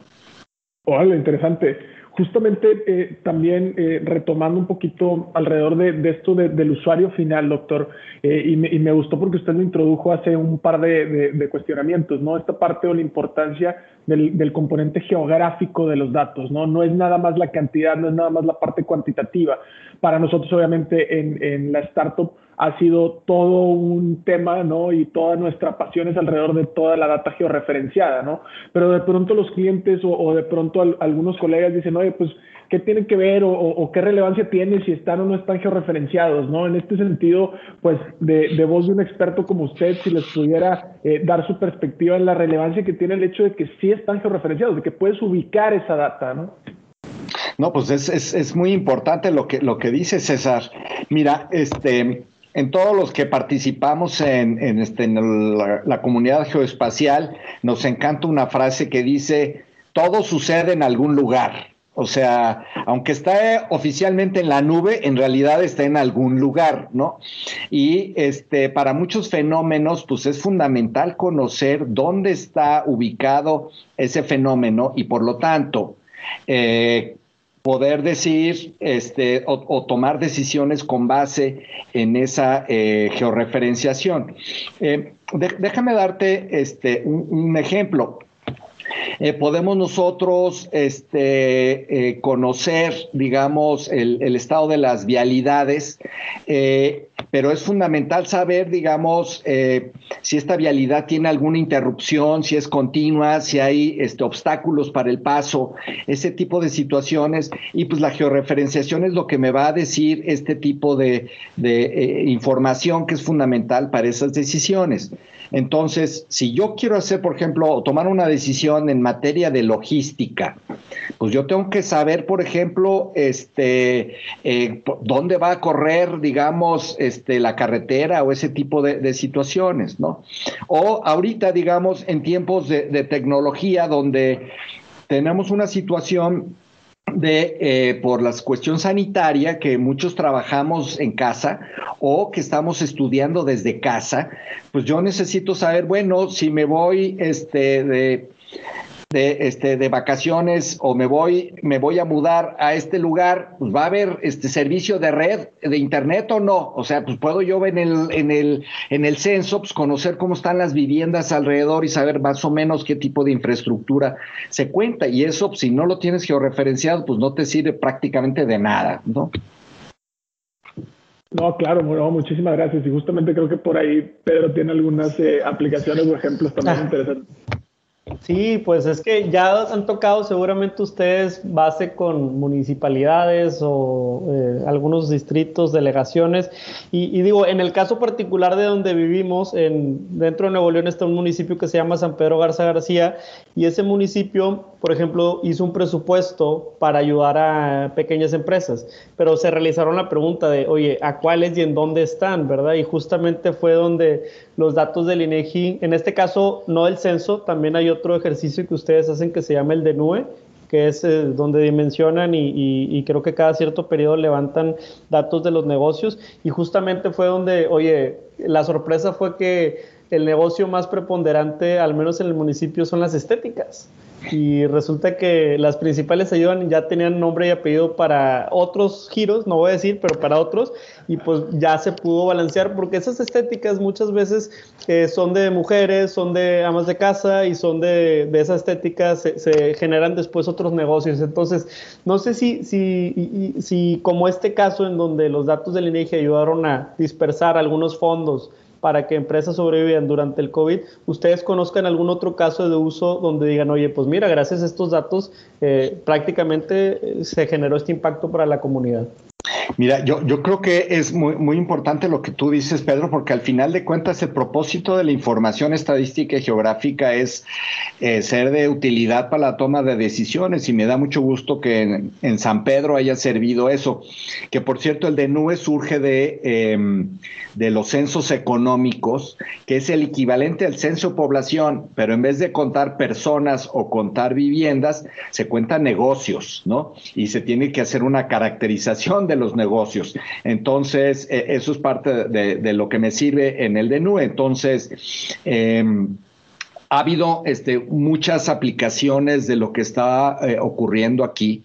Hola, interesante justamente eh, también eh, retomando un poquito alrededor de, esto del usuario final, doctor, eh, y, me, gustó porque usted lo introdujo hace un par de, cuestionamientos, ¿no? Esta parte de la importancia del, componente geográfico de los datos, ¿no? No es nada más la cantidad, no es nada más la parte cuantitativa. Para nosotros, obviamente, en, en la startup, ha sido todo un tema, ¿no? Y toda nuestra pasión es alrededor de toda la data georreferenciada, ¿no? Pero de pronto los clientes o, de pronto algunos colegas dicen, oye, pues, ¿qué tiene que ver o, qué relevancia tiene si están o no están georreferenciados, ¿no? En este sentido, pues, de, voz de un experto como usted, si les pudiera eh, dar su perspectiva en la relevancia que tiene el hecho de que sí están georreferenciados, de que puedes ubicar esa data, ¿no? No, pues es, es, es, muy importante lo que, lo que dice César. Mira, este, en todos los que participamos en, este, la, comunidad geoespacial, nos encanta una frase que dice, todo sucede en algún lugar. O sea, aunque está oficialmente en la nube, en realidad está en algún lugar, ¿no? Y este, para muchos fenómenos, pues es fundamental conocer dónde está ubicado ese fenómeno y por lo tanto, eh, poder decir este, o, tomar decisiones con base en esa eh, georreferenciación. Eh, déjame darte este, un ejemplo. Eh, podemos nosotros este, eh, conocer, digamos, el, estado de las vialidades, eh, pero es fundamental saber, digamos, si esta vialidad tiene alguna interrupción, si es continua, si hay este, obstáculos para el paso, ese tipo de situaciones. Y pues la georreferenciación es lo que me va a decir este tipo de información que es fundamental para esas decisiones. Entonces, si yo quiero hacer, por ejemplo, tomar una decisión en materia de logística, pues yo tengo que saber, por ejemplo, este, eh, dónde va a correr, digamos, este, la carretera o ese tipo de, situaciones, ¿no? O ahorita, digamos, en tiempos de tecnología donde tenemos una situación de eh, por la cuestión sanitaria que muchos trabajamos en casa o que estamos estudiando desde casa, pues yo necesito saber, bueno, si me voy este de de, este, de vacaciones o me voy, me voy a mudar a este lugar, pues va a haber este servicio de red, de internet o no. O sea, pues puedo yo en el, en el, en el censo, pues conocer cómo están las viviendas alrededor y saber más o menos qué tipo de infraestructura se cuenta. Y eso, pues, si no lo tienes georreferenciado, pues no te sirve prácticamente de nada, ¿no? No, claro, muchísimas gracias. Y justamente creo que por ahí Pedro tiene algunas eh, aplicaciones o ejemplos también ah. interesantes. Sí, pues es que ya han tocado seguramente ustedes base con municipalidades o eh, algunos distritos, delegaciones. Y, digo, en el caso particular de donde vivimos, en, dentro de Nuevo León está un municipio que se llama San Pedro Garza García y ese municipio, por ejemplo, hizo un presupuesto para ayudar a pequeñas empresas, pero se realizaron la pregunta de, oye, ¿a cuáles y en dónde están? ¿Verdad? Y justamente fue donde los datos del INEGI, en este caso no del censo, también hay otro ejercicio que ustedes hacen que se llama el de NUE, que es eh, donde dimensionan y, creo que cada cierto periodo levantan datos de los negocios. Y justamente fue donde, oye, la sorpresa fue que el negocio más preponderante, al menos en el municipio, son las estéticas y resulta que las principales ayudan ya tenían nombre y apellido para otros giros, no voy a decir, pero para otros, y pues ya se pudo balancear porque esas estéticas muchas veces eh, son de mujeres, son de amas de casa y son de, de esas estéticas se, se, generan después otros negocios. Entonces, no sé si, si, si como este caso en donde los datos del INEGI ayudaron a dispersar algunos fondos, para que empresas sobrevivan durante el COVID, ustedes conozcan algún otro caso de uso donde digan, oye, pues mira, gracias a estos datos eh, prácticamente eh, se generó este impacto para la comunidad. Mira, yo, yo creo que es muy, muy importante lo que tú dices, Pedro, porque al final de cuentas el propósito de la información estadística y geográfica es eh, ser de utilidad para la toma de decisiones y me da mucho gusto que en, San Pedro haya servido eso. Que por cierto, el de NUE surge de, em, de los censos económicos, que es el equivalente al censo de población, pero en vez de contar personas o contar viviendas, se cuentan negocios, ¿no? Y se tiene que hacer una caracterización de los negocios. Entonces, e, eso es parte de, lo que me sirve en el DNU. Entonces, em, ha habido este, muchas aplicaciones de lo que está eh, ocurriendo aquí.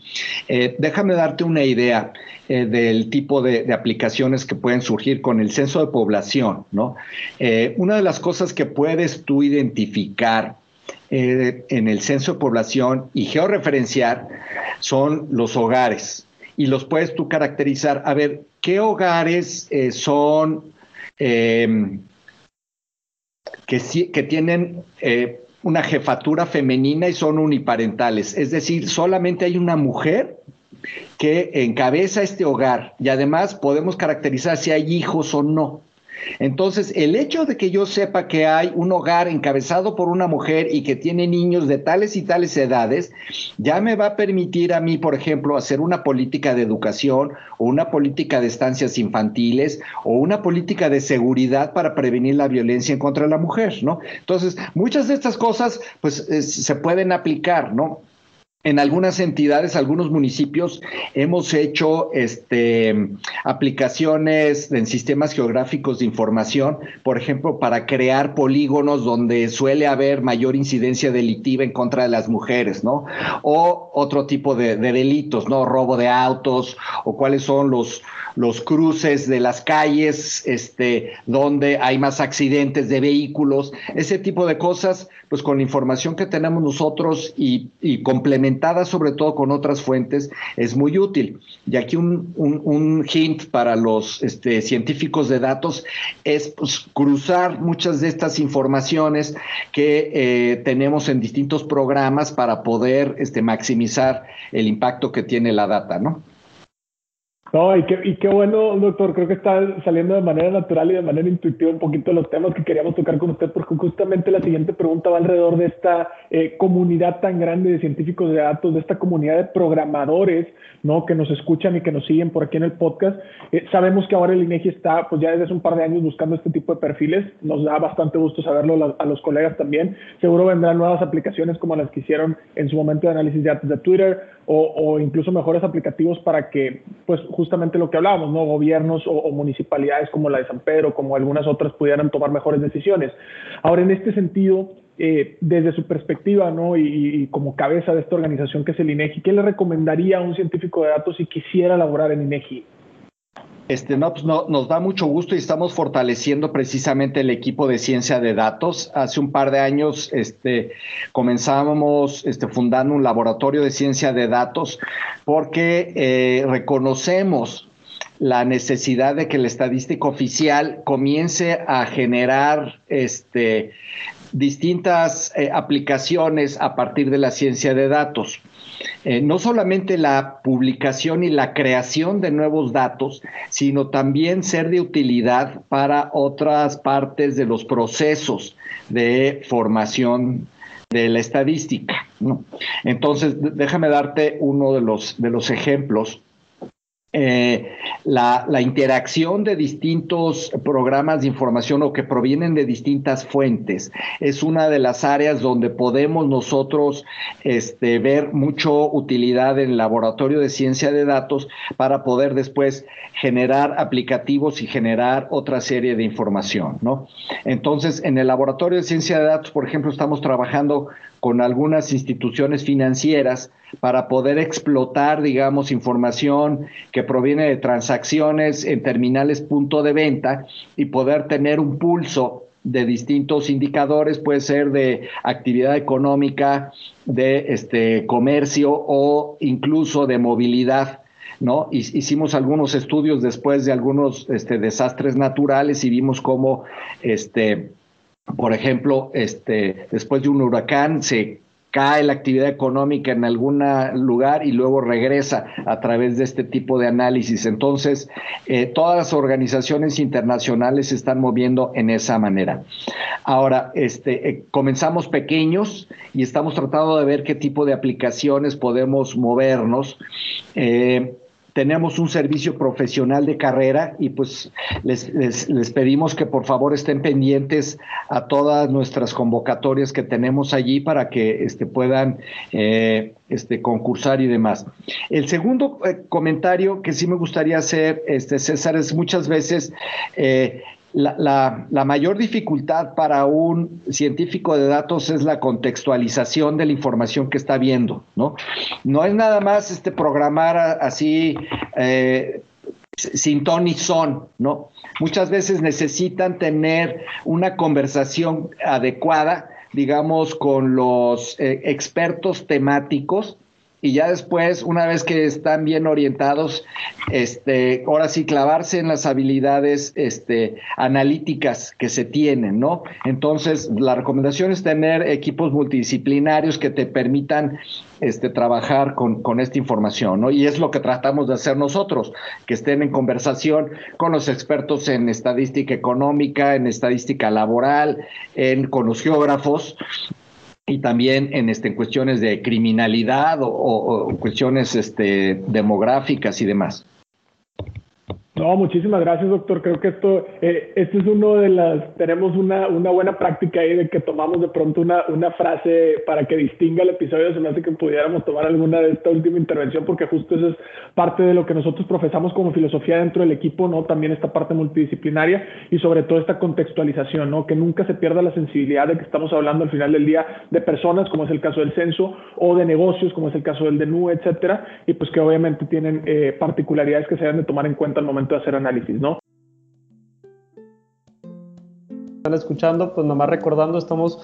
Eh, déjame darte una idea eh, del tipo de, de, aplicaciones que pueden surgir con el censo de población. ¿no? una de las cosas que puedes tú identificar en el censo de población y georreferenciar son los hogares y los puedes tú caracterizar. A ver, ¿qué hogares son que, que, tienen eh, una jefatura femenina y son uniparentales? Es decir, solamente hay una mujer que encabeza este hogar y además podemos caracterizar si hay hijos o no. Entonces, el hecho de que yo sepa que hay un hogar encabezado por una mujer y que tiene niños de tales y tales edades, ya me va a permitir a mí, por ejemplo, hacer una política de educación o una política de estancias infantiles o una política de seguridad para prevenir la violencia en contra de la mujer, ¿no? Entonces, muchas de estas cosas, pues, se pueden aplicar, ¿no? En algunas entidades, algunos municipios, hemos hecho este, aplicaciones en sistemas geográficos de información, por ejemplo, para crear polígonos donde suele haber mayor incidencia delictiva en contra de las mujeres, ¿no? O otro tipo de, de delitos, ¿no? Robo de autos, o cuáles son los, los cruces de las calles, este, donde hay más accidentes de vehículos, ese tipo de cosas, pues con la información que tenemos nosotros y, complementada sobre todo con otras fuentes, es muy útil. Y aquí un, un, hint para los este, científicos de datos es pues, cruzar muchas de estas informaciones que eh, tenemos en distintos programas para poder este, maximizar el impacto que tiene la data, ¿no? No, y qué, y qué bueno, doctor. Creo que está saliendo de manera natural y de manera intuitiva un poquito los temas que queríamos tocar con usted, porque justamente la siguiente pregunta va alrededor de esta eh, comunidad tan grande de científicos de datos, de esta comunidad de programadores, Que nos escuchan y que nos siguen por aquí en el podcast. Eh, sabemos que ahora el INEGI está, pues ya desde hace un par de años buscando este tipo de perfiles. Nos da bastante gusto saberlo a los colegas también. Seguro vendrán nuevas aplicaciones como las que hicieron en su momento de análisis de datos de Twitter o, incluso mejores aplicativos para que, pues justamente lo que hablábamos, ¿no? Gobiernos o, municipalidades como la de San Pedro, como algunas otras, pudieran tomar mejores decisiones. Ahora, en este sentido, eh, desde su perspectiva, ¿no? Y, como cabeza de esta organización que es el INEGI, ¿qué le recomendaría a un científico de datos si quisiera laborar en INEGI? Este, no, pues no, nos da mucho gusto y estamos fortaleciendo precisamente el equipo de ciencia de datos. Hace un par de años este, comenzamos este, fundando un laboratorio de ciencia de datos porque eh, reconocemos la necesidad de que el estadístico oficial comience a generar este, distintas eh, aplicaciones a partir de la ciencia de datos. Eh, no solamente la publicación y la creación de nuevos datos, sino también ser de utilidad para otras partes de los procesos de formación de la estadística. Entonces, déjame darte uno de los, de los ejemplos eh, la, interacción de distintos programas de información o que provienen de distintas fuentes es una de las áreas donde podemos nosotros este, ver mucho utilidad en el laboratorio de ciencia de datos para poder después generar aplicativos y generar otra serie de información. ¿no? Entonces, en el laboratorio de ciencia de datos, por ejemplo, estamos trabajando con algunas instituciones financieras para poder explotar, digamos, información que proviene de transacciones en terminales punto de venta y poder tener un pulso de distintos indicadores, puede ser de actividad económica, de este comercio o incluso de movilidad. ¿No? Hicimos algunos estudios después de algunos este, desastres naturales y vimos cómo este, por ejemplo, este, después de un huracán se cae la actividad económica en algún lugar y luego regresa a través de este tipo de análisis. Entonces, eh, todas las organizaciones internacionales se están moviendo en esa manera. Ahora, este, eh, comenzamos pequeños y estamos tratando de ver qué tipo de aplicaciones podemos movernos. Eh, tenemos un servicio profesional de carrera y pues les, les, pedimos que por favor estén pendientes a todas nuestras convocatorias que tenemos allí para que este, puedan eh, este, concursar y demás. El segundo eh, comentario que sí me gustaría hacer, este, César, es muchas veces eh, la, mayor dificultad para un científico de datos es la contextualización de la información que está viendo, ¿no? No es nada más este programar así eh, sin ton y son, ¿no? Muchas veces necesitan tener una conversación adecuada, digamos, con los eh, expertos temáticos y ya después, una vez que están bien orientados, este, ahora sí clavarse en las habilidades este, analíticas que se tienen, ¿no? Entonces, la recomendación es tener equipos multidisciplinarios que te permitan este, trabajar con, con, esta información, ¿no? Y es lo que tratamos de hacer nosotros, que estén en conversación con los expertos en estadística económica, en estadística laboral, en, con los geógrafos, y también en, este, en cuestiones de criminalidad o, cuestiones este, demográficas y demás. No, muchísimas gracias, doctor. Creo que esto, eh, esto es uno de las, tenemos una, una buena práctica ahí de que tomamos de pronto una, una frase para que distinga el episodio. Se me hace que pudiéramos tomar alguna de esta última intervención porque justo eso es parte de lo que nosotros profesamos como filosofía dentro del equipo, ¿no? También esta parte multidisciplinaria y sobre todo esta contextualización, ¿no? Que nunca se pierda la sensibilidad de que estamos hablando al final del día de personas, como es el caso del censo, o de negocios, como es el caso del DENU, etcétera, y pues que obviamente tienen eh, particularidades que se deben de tomar en cuenta al momento hacer análisis, ¿no? Están escuchando, pues nomás recordando, estamos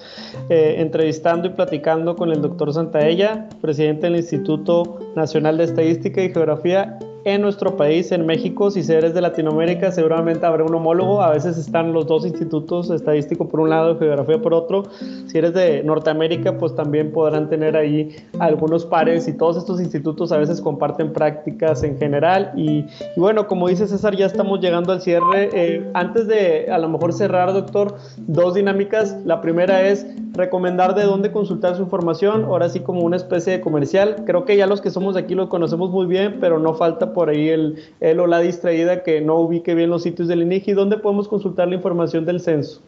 eh, entrevistando y platicando con el doctor Santaella, presidente del Instituto Nacional de Estadística y Geografía en nuestro país, en México. Si eres de Latinoamérica, seguramente habrá un homólogo. A veces están los dos institutos, estadístico por un lado y geografía por otro. Si eres de Norteamérica, pues también podrán tener ahí algunos pares y todos estos institutos a veces comparten prácticas en general. Y, bueno, como dice César, ya estamos llegando al cierre. Eh, antes de a lo mejor cerrar, doctor, dos dinámicas. La primera es recomendar de dónde consultar su información, ahora sí como una especie de comercial. Creo que ya los que somos de aquí lo conocemos muy bien, pero no falta por ahí el, el o la distraída que no ubique bien los sitios del INEGI. ¿Dónde podemos consultar la información del censo?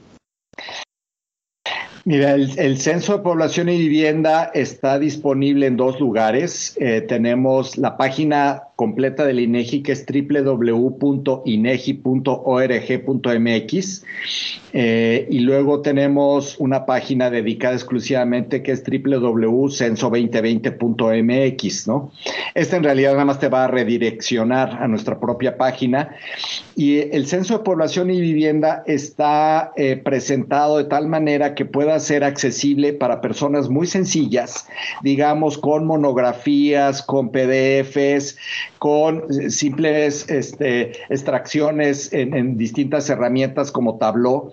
Mira, el, Censo de Población y Vivienda está disponible en dos lugares. Eh, tenemos la página completa del INEGI que es www.inegi.org.mx eh, y luego tenemos una página dedicada exclusivamente que es www.censo2020.mx, ¿no? Esta en realidad nada más te va a redireccionar a nuestra propia página y el Censo de Población y Vivienda está eh, presentado de tal manera que pueda ser accesible para personas muy sencillas, digamos con monografías, con PDFs, con simples este, extracciones en, distintas herramientas como Tableau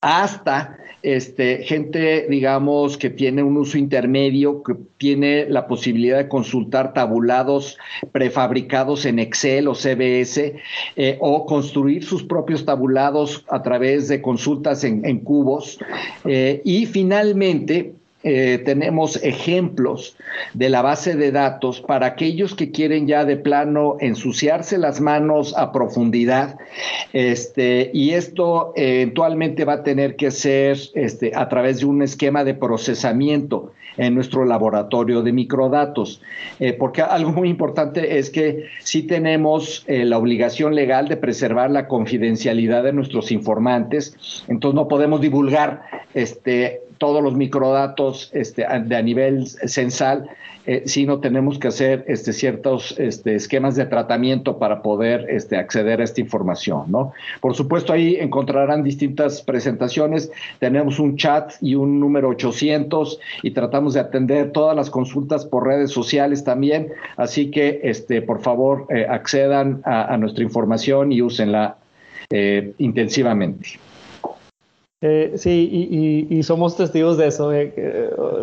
hasta este, gente, digamos, que tiene un uso intermedio, que tiene la posibilidad de consultar tabulados prefabricados en Excel o CBS, eh, o construir sus propios tabulados a través de consultas en, cubos. Eh, y finalmente, eh, tenemos ejemplos de la base de datos para aquellos que quieren ya de plano ensuciarse las manos a profundidad. Este, y esto eventualmente va a tener que ser este, a través de un esquema de procesamiento en nuestro laboratorio de microdatos. Eh, porque algo muy importante es que sí tenemos eh, la obligación legal de preservar la confidencialidad de nuestros informantes, entonces no podemos divulgar este, todos los microdatos este, de a nivel censal, eh, sino tenemos que hacer este, ciertos este, esquemas de tratamiento para poder este, acceder a esta información. ¿no? Por supuesto, ahí encontrarán distintas presentaciones. Tenemos un chat y un número 800 y tratamos de atender todas las consultas por redes sociales también. Así que, este, por favor, eh, accedan a, nuestra información y úsenla eh, intensivamente. Eh, sí, y, somos testigos de eso.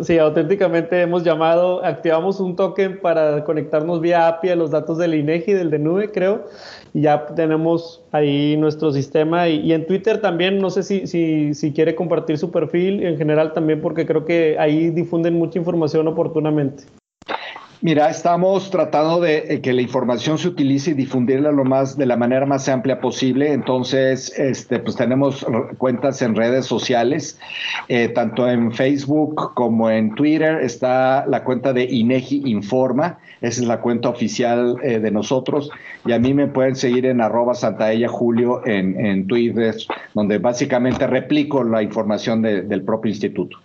sí, auténticamente hemos llamado, activamos un token para conectarnos vía API a los datos del INEGI, del de nube, creo, y ya tenemos ahí nuestro sistema. Y, en Twitter también, no sé si, si, si, quiere compartir su perfil en general también, porque creo que ahí difunden mucha información oportunamente. Mira, estamos tratando de eh, que la información se utilice y difundirla lo más de la manera más amplia posible. Entonces, este, pues tenemos cuentas en redes sociales, eh, tanto en Facebook como en Twitter. Está la cuenta de Inegi Informa, esa es la cuenta oficial eh, de nosotros. Y a mí me pueden seguir en arroba Santaella Julio en, en Twitter, donde básicamente replico la información del propio instituto.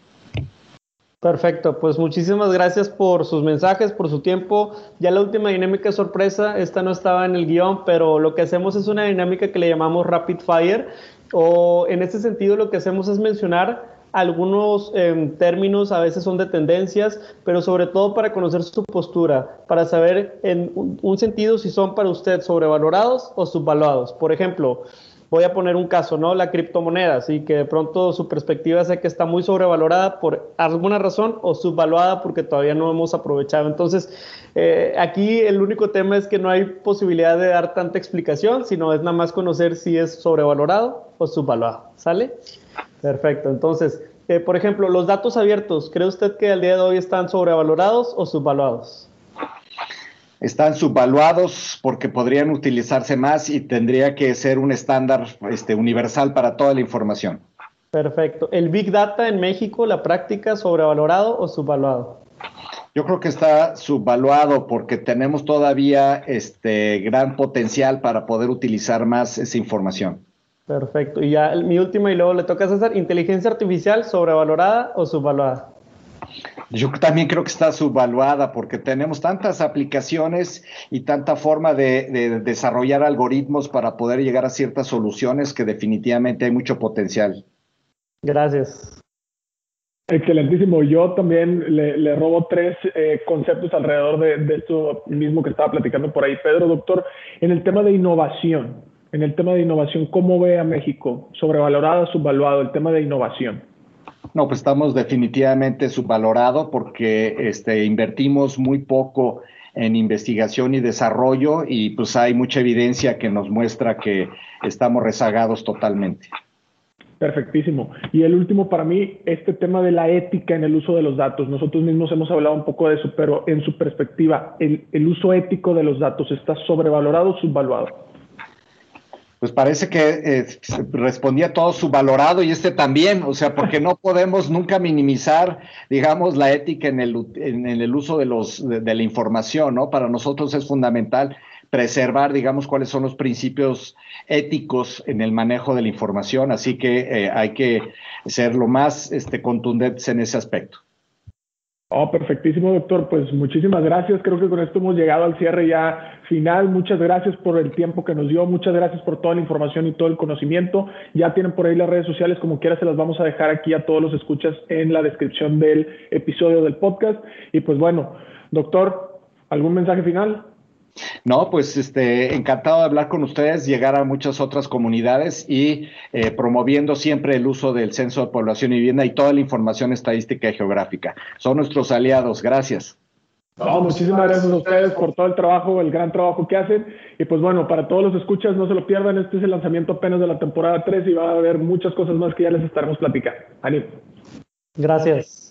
Perfecto, pues muchísimas gracias por sus mensajes, por su tiempo. Ya la última dinámica sorpresa, esta no estaba en el guion, pero lo que hacemos es una dinámica que le llamamos Rapid Fire, o en este sentido lo que hacemos es mencionar algunos em, términos, a veces son de tendencias, pero sobre todo para conocer su postura, para saber en un sentido si son para usted sobrevalorados o subvaluados. Por ejemplo, voy a poner un caso, ¿no? La criptomoneda, así que de pronto su perspectiva es que está muy sobrevalorada por alguna razón o subvaluada porque todavía no hemos aprovechado. Entonces, eh, aquí el único tema es que no hay posibilidad de dar tanta explicación, sino es nada más conocer si es sobrevalorado o subvaluado. ¿Sale? Perfecto. Entonces, eh, por ejemplo, los datos abiertos, ¿cree usted que al día de hoy están sobrevalorados o subvaluados? Están subvaluados porque podrían utilizarse más y tendría que ser un estándar este, universal para toda la información. Perfecto. ¿El Big Data en México, la práctica, sobrevalorado o subvaluado? Yo creo que está subvaluado porque tenemos todavía este gran potencial para poder utilizar más esa información. Perfecto. Y ya mi última y luego le toca a César, inteligencia artificial sobrevalorada o subvaluada. Yo también creo que está subvaluada porque tenemos tantas aplicaciones y tanta forma de, desarrollar algoritmos para poder llegar a ciertas soluciones que definitivamente hay mucho potencial. Gracias. Excelentísimo. Yo también le, robo tres eh, conceptos alrededor de, de, esto mismo que estaba platicando por ahí, Pedro, doctor, en el tema de innovación. En el tema de innovación, ¿cómo ve a México? ¿Sobrevalorado o subvaluado? El tema de innovación. No, pues estamos definitivamente subvalorados porque este, invertimos muy poco en investigación y desarrollo y pues hay mucha evidencia que nos muestra que estamos rezagados totalmente. Perfectísimo. Y el último para mí, este tema de la ética en el uso de los datos. Nosotros mismos hemos hablado un poco de eso, pero en su perspectiva, ¿el, el uso ético de los datos está sobrevalorado o subvaluado? Pues parece que eh, respondía todo su valorado y este también, o sea, porque no podemos nunca minimizar, digamos, la ética en el, uso de, los, de, la información, ¿no? Para nosotros es fundamental preservar, digamos, cuáles son los principios éticos en el manejo de la información, así que eh, hay que ser lo más este, contundentes en ese aspecto. Oh, perfectísimo, doctor. Pues muchísimas gracias. Creo que con esto hemos llegado al cierre ya final. Muchas gracias por el tiempo que nos dio. Muchas gracias por toda la información y todo el conocimiento. Ya tienen por ahí las redes sociales, como quiera, se las vamos a dejar aquí a todos los escuchas en la descripción del episodio del podcast. Y pues bueno, doctor, ¿algún mensaje final? No, pues este, encantado de hablar con ustedes, llegar a muchas otras comunidades y eh, promoviendo siempre el uso del censo de población y vivienda y toda la información estadística y geográfica. Son nuestros aliados. Gracias. muchísimas gracias a ustedes por todo el trabajo, el gran trabajo que hacen. Y pues bueno, para todos los escuchas, no se lo pierdan. Este es el lanzamiento apenas de la temporada 3 y va a haber muchas cosas más que ya les estaremos platicando. Ánimo. Gracias.